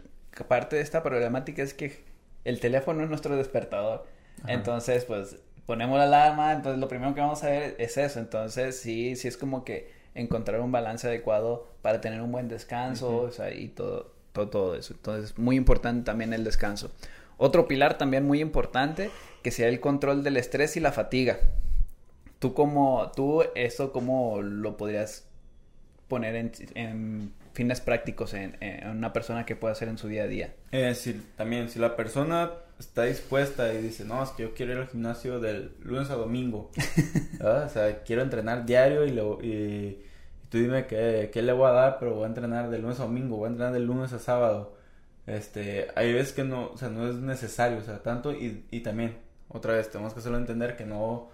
parte de esta problemática es que el teléfono es nuestro despertador. Entonces, pues ponemos la alarma, entonces lo primero que vamos a ver es eso. Entonces, sí, sí es como que encontrar un balance adecuado para tener un buen descanso, o sea, y todo, todo, todo eso. Entonces, muy importante también el descanso. Otro pilar también muy importante, que sea el control del estrés y la fatiga. Tú como, tú eso cómo lo podrías poner en, fines prácticos en, una persona que pueda hacer en su día a día. Eh, también, si la persona está dispuesta y dice, no, es que yo quiero ir al gimnasio del lunes a domingo, *laughs* o sea, quiero entrenar diario y, lo, y, tú dime qué, qué, le voy a dar, pero voy a entrenar del lunes a domingo, voy a entrenar del lunes a sábado. Este, hay veces que no, o sea, no es necesario, o sea, tanto y, y también, otra vez, tenemos que hacerlo entender que no,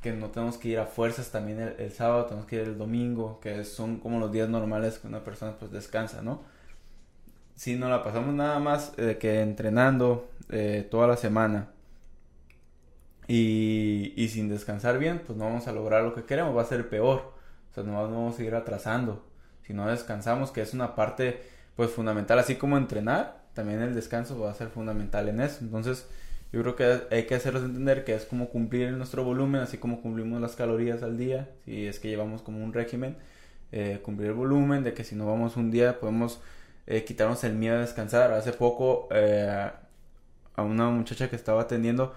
que no tenemos que ir a fuerzas también el, sábado, tenemos que ir el domingo, que son como los días normales que una persona pues descansa, ¿no? Si no la pasamos nada más eh, que entrenando eh, toda la semana y, y, sin descansar bien, pues no vamos a lograr lo que queremos, va a ser peor, o sea, no vamos a ir atrasando. Si no descansamos, que es una parte pues fundamental, así como entrenar, también el descanso va a ser fundamental en eso. Entonces, yo creo que hay que hacerlos entender que es como cumplir nuestro volumen, así como cumplimos las calorías al día, si es que llevamos como un régimen, eh, cumplir el volumen, de que si no vamos un día podemos eh, quitarnos el miedo a descansar. Hace poco eh, a una muchacha que estaba atendiendo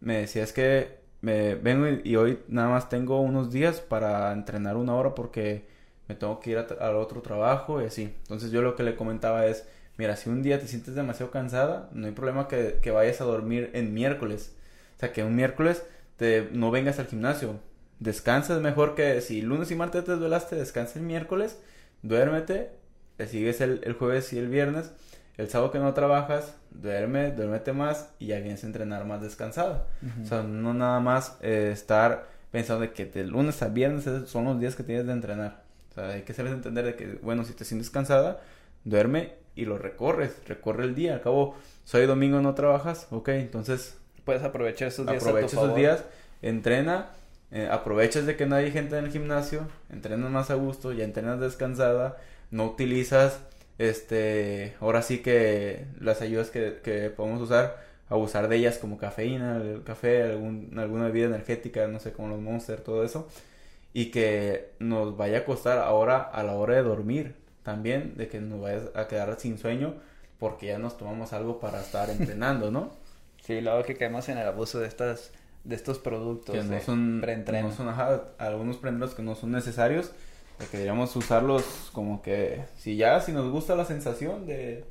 me decía es que me vengo y, hoy nada más tengo unos días para entrenar una hora porque me tengo que ir al otro trabajo y así. Entonces yo lo que le comentaba es mira, si un día te sientes demasiado cansada, no hay problema que, vayas a dormir en miércoles. O sea, que un miércoles te, no vengas al gimnasio. Descansas mejor que si lunes y martes te duelaste, descansa el miércoles, duérmete, te sigues el, jueves y el viernes. El sábado que no trabajas, duerme, duérmete más y ya vienes a entrenar más descansado. O sea, no nada más eh, estar pensando de que de lunes a viernes son los días que tienes de entrenar. Sea, hay que hacerles entender de que, bueno, si te sientes cansada, duerme y lo recorres, recorre el día. Al cabo, soy domingo no trabajas, ok, entonces... Puedes aprovechar esos días. Aprovecha esos días, entrena, eh, aprovechas de que no hay gente en el gimnasio, entrenas más a gusto, ya entrenas descansada, no utilizas, este, ahora sí que las ayudas que, que podemos usar, abusar de ellas como cafeína, el café, algún, alguna bebida energética, no sé, como los Monster, todo eso, y que nos vaya a costar ahora a la hora de dormir también de que nos vayas a quedar sin sueño porque ya nos tomamos algo para estar *laughs* entrenando, ¿no? Sí, luego que caemos en el abuso de estas de estos productos que no son no son algunos preentrenos que no son necesarios que deberíamos usarlos como que si ya si nos gusta la sensación de,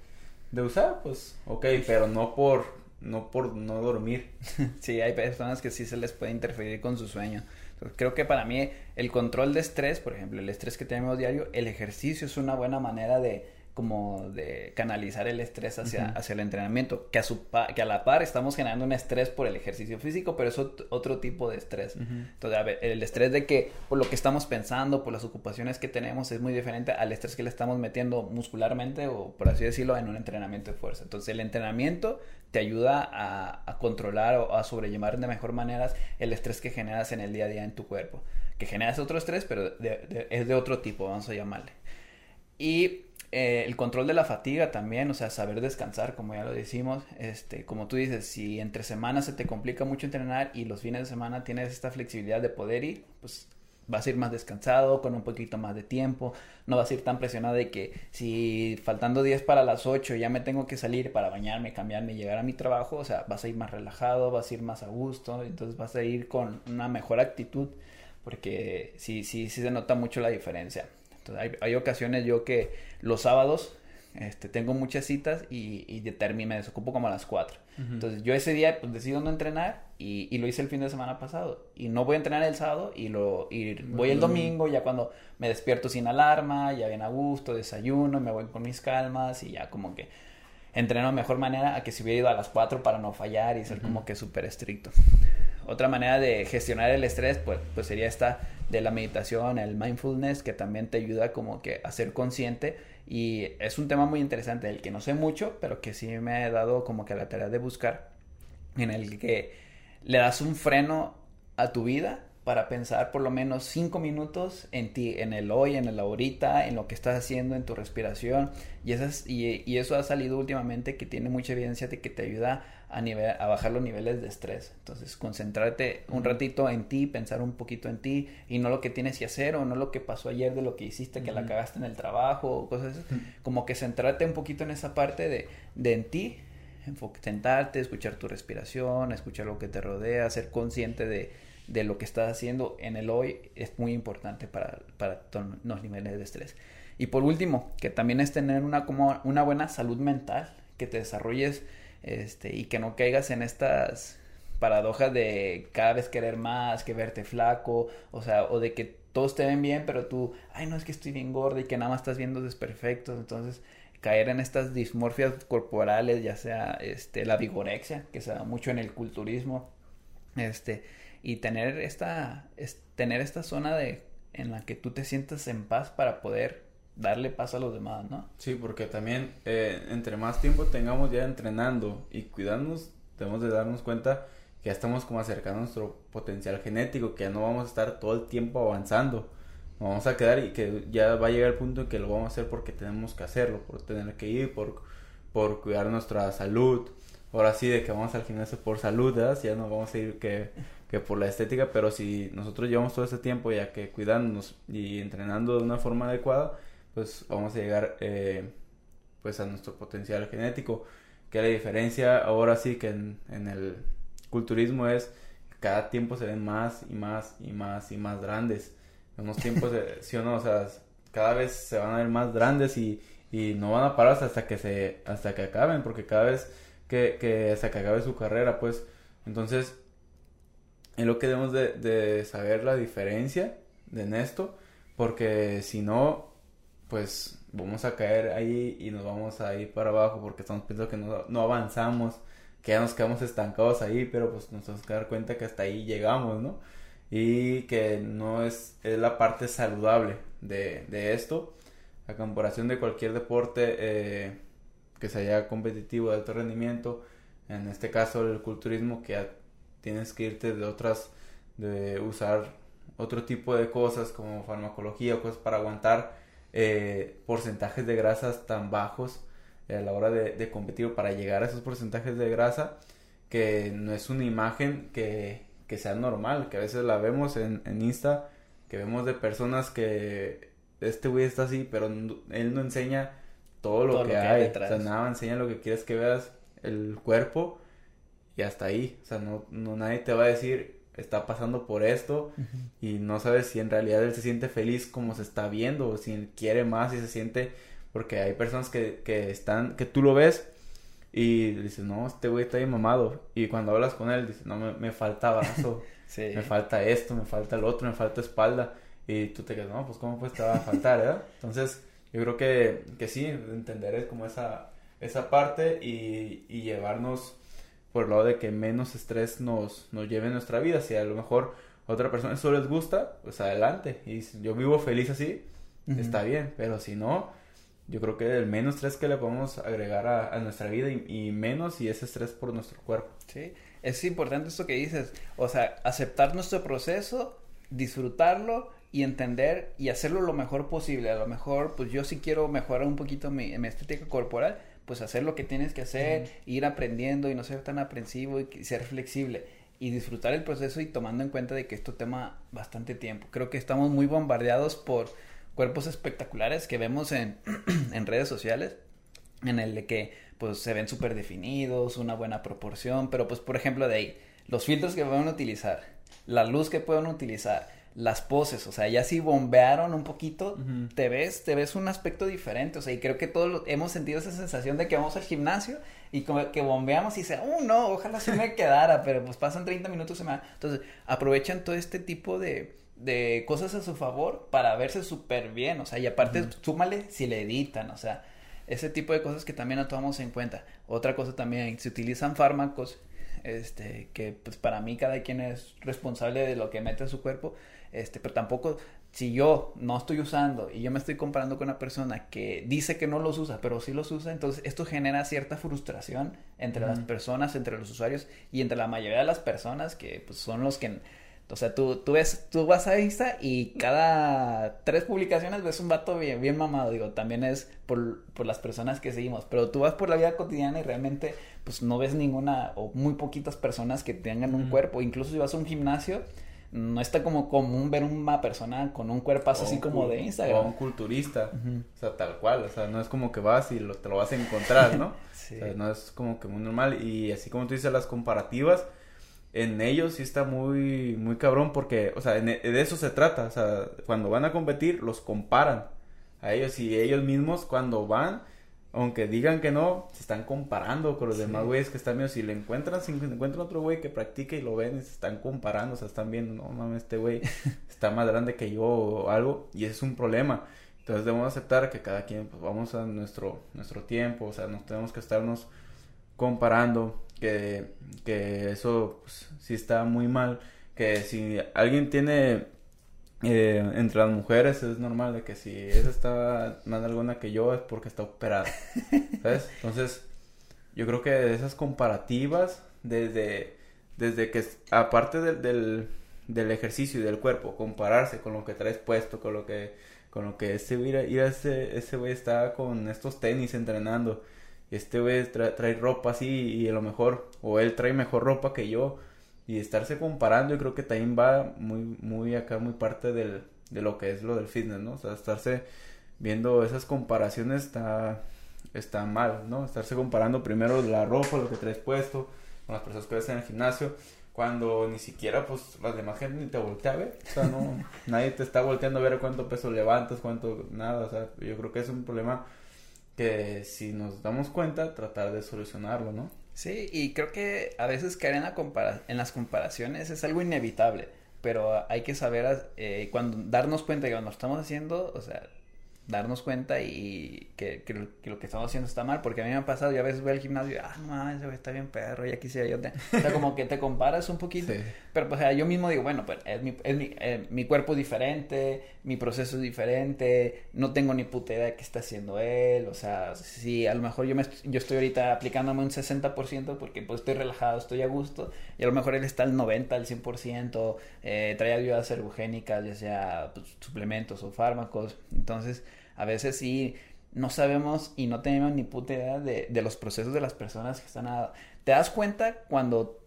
de usar pues ok pero no por no por no dormir. *laughs* Sí hay personas que sí se les puede interferir con su sueño creo que para mí el control de estrés, por ejemplo, el estrés que tenemos diario, el ejercicio es una buena manera de como de canalizar el estrés hacia, hacia el entrenamiento, que a, su que a la par estamos generando un estrés por el ejercicio físico, pero es otro tipo de estrés. Entonces, a ver, el estrés de que por lo que estamos pensando, por las ocupaciones que tenemos, es muy diferente al estrés que le estamos metiendo muscularmente o, por así decirlo, en un entrenamiento de fuerza. Entonces, el entrenamiento te ayuda a, controlar o a sobrellevar de mejor manera el estrés que generas en el día a día en tu cuerpo. Que generas otro estrés, pero es de otro tipo, vamos a llamarle. Y eh, el control de la fatiga también, o sea, saber descansar, como ya lo decimos, este, como tú dices, si entre semanas se te complica mucho entrenar y los fines de semana tienes esta flexibilidad de poder ir, pues vas a ir más descansado, con un poquito más de tiempo, no vas a ir tan presionado de que si faltando 10 para las 8 ya me tengo que salir para bañarme, cambiarme llegar a mi trabajo, o sea, vas a ir más relajado, vas a ir más a gusto, entonces vas a ir con una mejor actitud, porque sí, sí, sí se nota mucho la diferencia hay, ocasiones yo que los sábados este, tengo muchas citas y, y me desocupo como a las 4. Entonces yo ese día pues decido no entrenar y, y, lo hice el fin de semana pasado. Y no voy a entrenar el sábado y, lo, y voy el domingo ya cuando me despierto sin alarma, ya bien a gusto, desayuno, me voy con mis calmas y ya como que entreno de mejor manera a que si hubiera ido a las 4 para no fallar y ser como que súper estricto. Otra manera de gestionar el estrés pues, pues sería esta de la meditación, el mindfulness, que también te ayuda como que a ser consciente y es un tema muy interesante del que no sé mucho, pero que sí me he dado como que la tarea de buscar en el que le das un freno a tu vida para pensar por lo menos cinco minutos en ti, en el hoy, en el ahorita, en lo que estás haciendo, en tu respiración. Y, esas, y, y, eso ha salido últimamente que tiene mucha evidencia de que te ayuda a, nivel, a bajar los niveles de estrés. Entonces, concentrarte un ratito en ti, pensar un poquito en ti y no lo que tienes que hacer o no lo que pasó ayer de lo que hiciste, que la cagaste en el trabajo o cosas así. Como que centrarte un poquito en esa parte de, de en ti, sentarte, escuchar tu respiración, escuchar lo que te rodea, ser consciente de de lo que estás haciendo en el hoy es muy importante para, para los niveles de estrés. Y por último, que también es tener una, como una buena salud mental, que te desarrolles este, y que no caigas en estas paradojas de cada vez querer más, que verte flaco, o sea, o de que todos te ven bien, pero tú, ay, no es que estoy bien gorda y que nada más estás viendo desperfectos, entonces caer en estas dismorfias corporales, ya sea este, la vigorexia, que se da mucho en el culturismo, este, y tener esta, es, tener esta zona de, en la que tú te sientas en paz para poder darle paso a los demás, ¿no? Sí, porque también eh, entre más tiempo tengamos ya entrenando y cuidándonos, debemos de darnos cuenta que ya estamos como acercando nuestro potencial genético, que ya no vamos a estar todo el tiempo avanzando, vamos a quedar y que ya va a llegar el punto en que lo vamos a hacer porque tenemos que hacerlo, por tener que ir, por, por cuidar nuestra salud. Ahora sí, de que vamos al gimnasio por salud, ya no vamos a ir que que por la estética, pero si nosotros llevamos todo ese tiempo ya que cuidándonos y entrenando de una forma adecuada, pues vamos a llegar eh, pues a nuestro potencial genético. Que la diferencia ahora sí que en, el culturismo es cada tiempo se ven más y más y más y más grandes. En unos tiempos, de, *laughs* sí o no, o sea, cada vez se van a ver más grandes y, y no van a parar hasta que se hasta que acaben, porque cada vez que, que hasta que acabe su carrera, pues entonces es lo que debemos de, saber la diferencia de en esto, porque si no, pues vamos a caer ahí y nos vamos a ir para abajo porque estamos pensando que no, no avanzamos, que ya nos quedamos estancados ahí, pero pues nos tenemos que dar cuenta que hasta ahí llegamos, ¿no? Y que no es, es la parte saludable de, de esto, a comparación de cualquier deporte eh, que sea competitivo de alto rendimiento, en este caso el culturismo que tienes que irte de otras, de usar otro tipo de cosas como farmacología o cosas para aguantar eh, porcentajes de grasas tan bajos a la hora de, competir para llegar a esos porcentajes de grasa que no es una imagen que, que sea normal, que a veces la vemos en, en Insta, que vemos de personas que este güey está así, pero él no enseña todo lo, que, hay, o sea, nada, enseña lo que quieres que veas, el cuerpo y hasta ahí. O sea, no, no nadie te va a decir, está pasando por esto y no sabes si en realidad él se siente feliz como se está viendo o si él quiere más y se siente, porque hay personas que, que están, que tú lo ves y dices, no, este güey está ahí mamado. Y cuando hablas con él, dices, no, me, me falta brazo, *laughs* me falta esto, me falta el otro, me falta espalda. Y tú te quedas, no, pues cómo pues te va a faltar, ¿verdad? Entonces, yo creo que, que sí, entender es como esa, esa parte y, y llevarnos por el lado de que menos estrés nos, nos lleve en nuestra vida. Si a lo mejor a otra persona eso les gusta, pues adelante. Y si yo vivo feliz así, está bien. Pero si no, yo creo que el menos estrés que le podemos agregar a, nuestra vida y, menos y ese estrés por nuestro cuerpo. Sí, es importante esto que dices. O sea, aceptar nuestro proceso, disfrutarlo y entender y hacerlo lo mejor posible. A lo mejor, pues yo sí quiero mejorar un poquito mi, mi estética corporal, pues hacer lo que tienes que hacer, ir aprendiendo y no ser tan aprensivo y ser flexible y disfrutar el proceso y tomando en cuenta de que esto toma bastante tiempo. Creo que estamos muy bombardeados por cuerpos espectaculares que vemos en, *clears throat* en redes sociales, en el de que pues se ven súper definidos, una buena proporción, pero pues por ejemplo de ahí, los filtros que pueden utilizar, la luz que pueden utilizar, las poses, o sea, ya si bombearon un poquito, te ves, te ves un aspecto diferente, o sea, y creo que todos hemos sentido esa sensación de que vamos al gimnasio y como que bombeamos y se, oh no, ojalá se me *laughs* quedara, pero pues pasan 30 minutos se me Entonces, aprovechan todo este tipo de, de cosas a su favor para verse súper bien, o sea, y aparte, súmale si le editan, o sea, ese tipo de cosas que también no tomamos en cuenta. Otra cosa también, se utilizan fármacos, este, que pues para mí cada quien es responsable de lo que mete en su cuerpo, este, pero tampoco si yo no estoy usando y yo me estoy comparando con una persona que dice que no los usa, pero sí los usa, entonces esto genera cierta frustración entre las personas, entre los usuarios y entre la mayoría de las personas que pues, son los que... O sea, tú, tú ves, tú vas a Insta y cada tres publicaciones ves un vato bien, bien mamado, digo, también es por, por las personas que seguimos, pero tú vas por la vida cotidiana y realmente pues no ves ninguna o muy poquitas personas que tengan un cuerpo, incluso si vas a un gimnasio, no está como común ver una persona con un cuerpazo así como de Instagram. O un culturista, o sea, tal cual, o sea, no es como que vas y lo, te lo vas a encontrar, ¿no? *laughs* sí. O sea, no es como que muy normal y así como tú dices las comparativas, en ellos sí está muy, muy cabrón porque, o sea, de eso se trata, o sea, cuando van a competir los comparan a ellos y ellos mismos cuando van aunque digan que no, se están comparando con los demás güeyes que están viendo. Si le encuentran, si encuentran otro güey que practique y lo ven, se están comparando, o sea, están viendo, no mames, este güey *laughs* está más grande que yo o algo, y ese es un problema. Entonces debemos aceptar que cada quien, pues vamos a nuestro, nuestro tiempo, o sea, no tenemos que estarnos comparando, que, que eso pues, sí está muy mal, que si alguien tiene eh, entre las mujeres es normal de que si esa está más alguna que yo es porque está operada. *laughs* ¿Sabes? Entonces, yo creo que esas comparativas, desde, desde que, aparte del, del, ejercicio y del cuerpo, compararse con lo que traes puesto, con lo que, con lo que ese ir ese, ese güey está con estos tenis entrenando, y este güey trae ropa así, y a lo mejor, o él trae mejor ropa que yo, y estarse comparando yo creo que también va muy muy acá muy parte del, de lo que es lo del fitness no o sea estarse viendo esas comparaciones está está mal no estarse comparando primero la ropa lo que traes puesto con las personas que ves en el gimnasio cuando ni siquiera pues las demás gente ni te voltea a ver o sea no *laughs* nadie te está volteando a ver cuánto peso levantas cuánto nada o sea yo creo que es un problema que si nos damos cuenta tratar de solucionarlo no Sí, y creo que a veces caer en, la compara en las comparaciones es algo inevitable, pero hay que saber eh, cuando darnos cuenta de que cuando estamos haciendo, o sea, darnos cuenta y que, que, lo que estamos haciendo está mal, porque a mí me ha pasado, yo a veces voy al gimnasio y, ah, no mames, está bien perro, ya quisiera yo, te... *laughs* o sea, como que te comparas un poquito, pero pues, o sea, yo mismo digo, bueno, pues es, mi, es mi, eh, mi, cuerpo es diferente, mi proceso es diferente, no tengo ni puta idea de qué está haciendo él, o sea, si a lo mejor yo, me, yo estoy ahorita aplicándome un 60% porque pues estoy relajado, estoy a gusto, y a lo mejor él está al 90, al 100%, eh, trae ayudas ergogénicas, ya sea pues, suplementos o fármacos, entonces a veces sí no sabemos y no tenemos ni puta idea de, de los procesos de las personas que están a... Te das cuenta cuando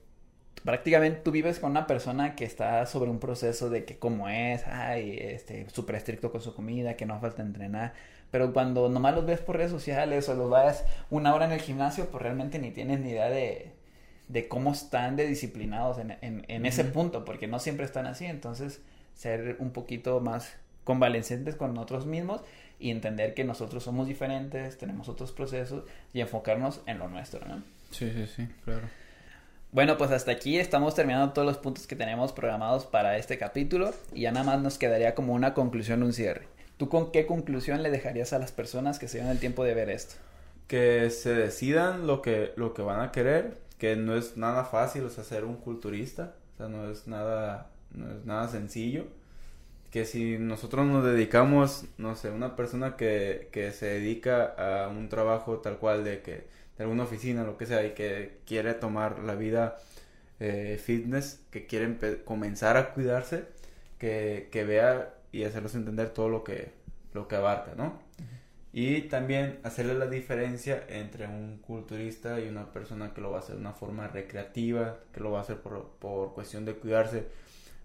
prácticamente tú vives con una persona que está sobre un proceso de que cómo es, ay, este, súper estricto con su comida, que no falta entrenar, pero cuando nomás los ves por redes sociales o los vas una hora en el gimnasio, pues realmente ni tienes ni idea de, de cómo están de disciplinados en, en, en ese punto, porque no siempre están así, entonces ser un poquito más convalecientes con nosotros mismos y entender que nosotros somos diferentes, tenemos otros procesos y enfocarnos en lo nuestro, ¿no? Sí, sí, sí, claro. Bueno, pues hasta aquí estamos terminando todos los puntos que tenemos programados para este capítulo y ya nada más nos quedaría como una conclusión, un cierre. ¿Tú con qué conclusión le dejarías a las personas que se den el tiempo de ver esto? Que se decidan lo que, lo que van a querer, que no es nada fácil, o sea, ser un culturista, o sea, no es nada, no es nada sencillo que si nosotros nos dedicamos, no sé, una persona que, que se dedica a un trabajo tal cual de que de alguna oficina, lo que sea, y que quiere tomar la vida eh, fitness, que quiere comenzar a cuidarse, que, que, vea y hacerlos entender todo lo que, lo que abarca, ¿no? Y también hacerle la diferencia entre un culturista y una persona que lo va a hacer de una forma recreativa, que lo va a hacer por, por cuestión de cuidarse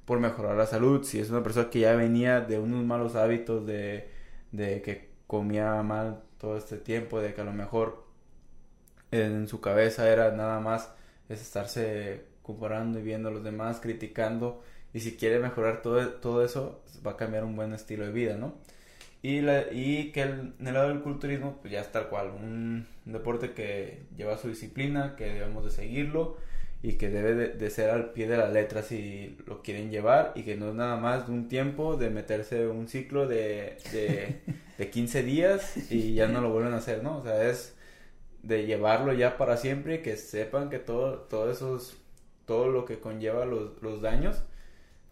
por mejorar la salud, si es una persona que ya venía de unos malos hábitos de, de que comía mal todo este tiempo, de que a lo mejor en su cabeza era nada más es estarse comparando y viendo a los demás, criticando, y si quiere mejorar todo, todo eso, va a cambiar un buen estilo de vida, ¿no? Y, la, y que el, en el lado del culturismo, pues ya es tal cual, un deporte que lleva su disciplina, que debemos de seguirlo, y que debe de, ser al pie de la letra si lo quieren llevar y que no es nada más de un tiempo de meterse un ciclo de, de, *laughs* de 15 días y ya no lo vuelven a hacer, ¿no? O sea, es de llevarlo ya para siempre y que sepan que todo, todo esos, todo lo que conlleva los, los daños,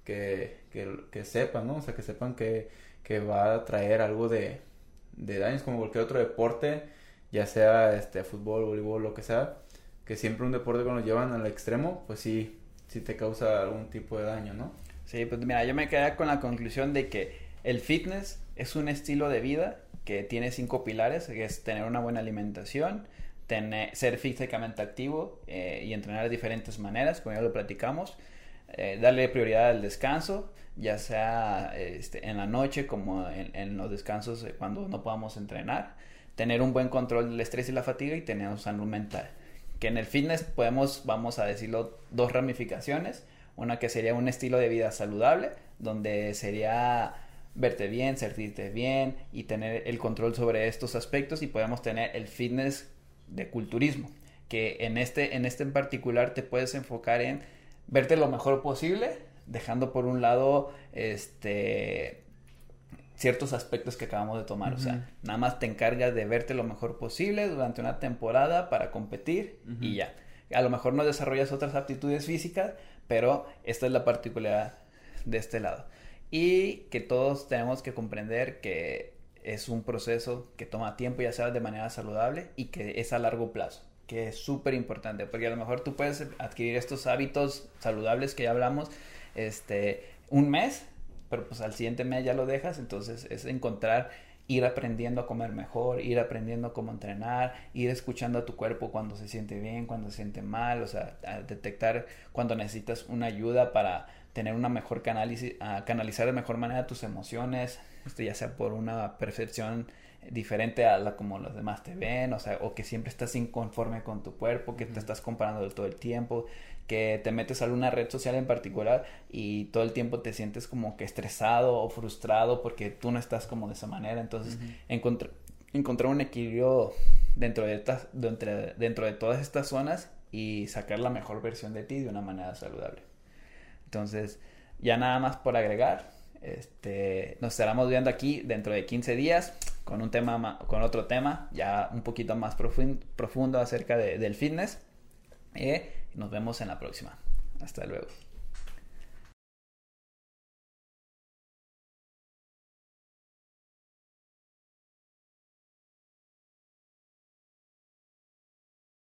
que, que, que sepan, ¿no? O sea, que sepan que, que va a traer algo de, de daños como cualquier otro deporte, ya sea este fútbol, voleibol, lo que sea, que siempre un deporte cuando lo llevan al extremo, pues sí, sí te causa algún tipo de daño, ¿no? Sí, pues mira, yo me quedé con la conclusión de que el fitness es un estilo de vida que tiene cinco pilares, que es tener una buena alimentación, tener, ser físicamente activo eh, y entrenar de diferentes maneras, como ya lo platicamos, eh, darle prioridad al descanso, ya sea este, en la noche como en, los descansos cuando no podamos entrenar, tener un buen control del estrés y la fatiga y tener un salud mental. Que en el fitness podemos, vamos a decirlo, dos ramificaciones. Una que sería un estilo de vida saludable, donde sería verte bien, sentirte bien y tener el control sobre estos aspectos y podemos tener el fitness de culturismo, que en este en este en particular te puedes enfocar en verte lo mejor posible, dejando por un lado este ciertos aspectos que acabamos de tomar. O sea, nada más te encargas de verte lo mejor posible durante una temporada para competir y ya. A lo mejor no desarrollas otras aptitudes físicas, pero esta es la particularidad de este lado. Y que todos tenemos que comprender que es un proceso que toma tiempo, ya sea de manera saludable, y que es a largo plazo que es súper importante, porque a lo mejor tú puedes adquirir estos hábitos saludables que ya hablamos, este, un mes, pero pues al siguiente mes ya lo dejas, entonces es encontrar ir aprendiendo a comer mejor, ir aprendiendo cómo entrenar, ir escuchando a tu cuerpo cuando se siente bien, cuando se siente mal, o sea, detectar cuando necesitas una ayuda para tener una mejor canalizar de mejor manera tus emociones, esto ya sea por una percepción diferente a la como los demás te ven, o sea, o que siempre estás inconforme con tu cuerpo, que te estás comparando todo el tiempo, que te metes a alguna red social en particular y todo el tiempo te sientes como que estresado o frustrado porque tú no estás como de esa manera, entonces encontrar un equilibrio dentro de estas dentro, dentro de todas estas zonas y sacar la mejor versión de ti de una manera saludable. Entonces, ya nada más por agregar, este, nos estaremos viendo aquí dentro de 15 días con un tema, con otro tema ya un poquito más profundo acerca del fitness. eh, nos vemos en la próxima. Hasta luego.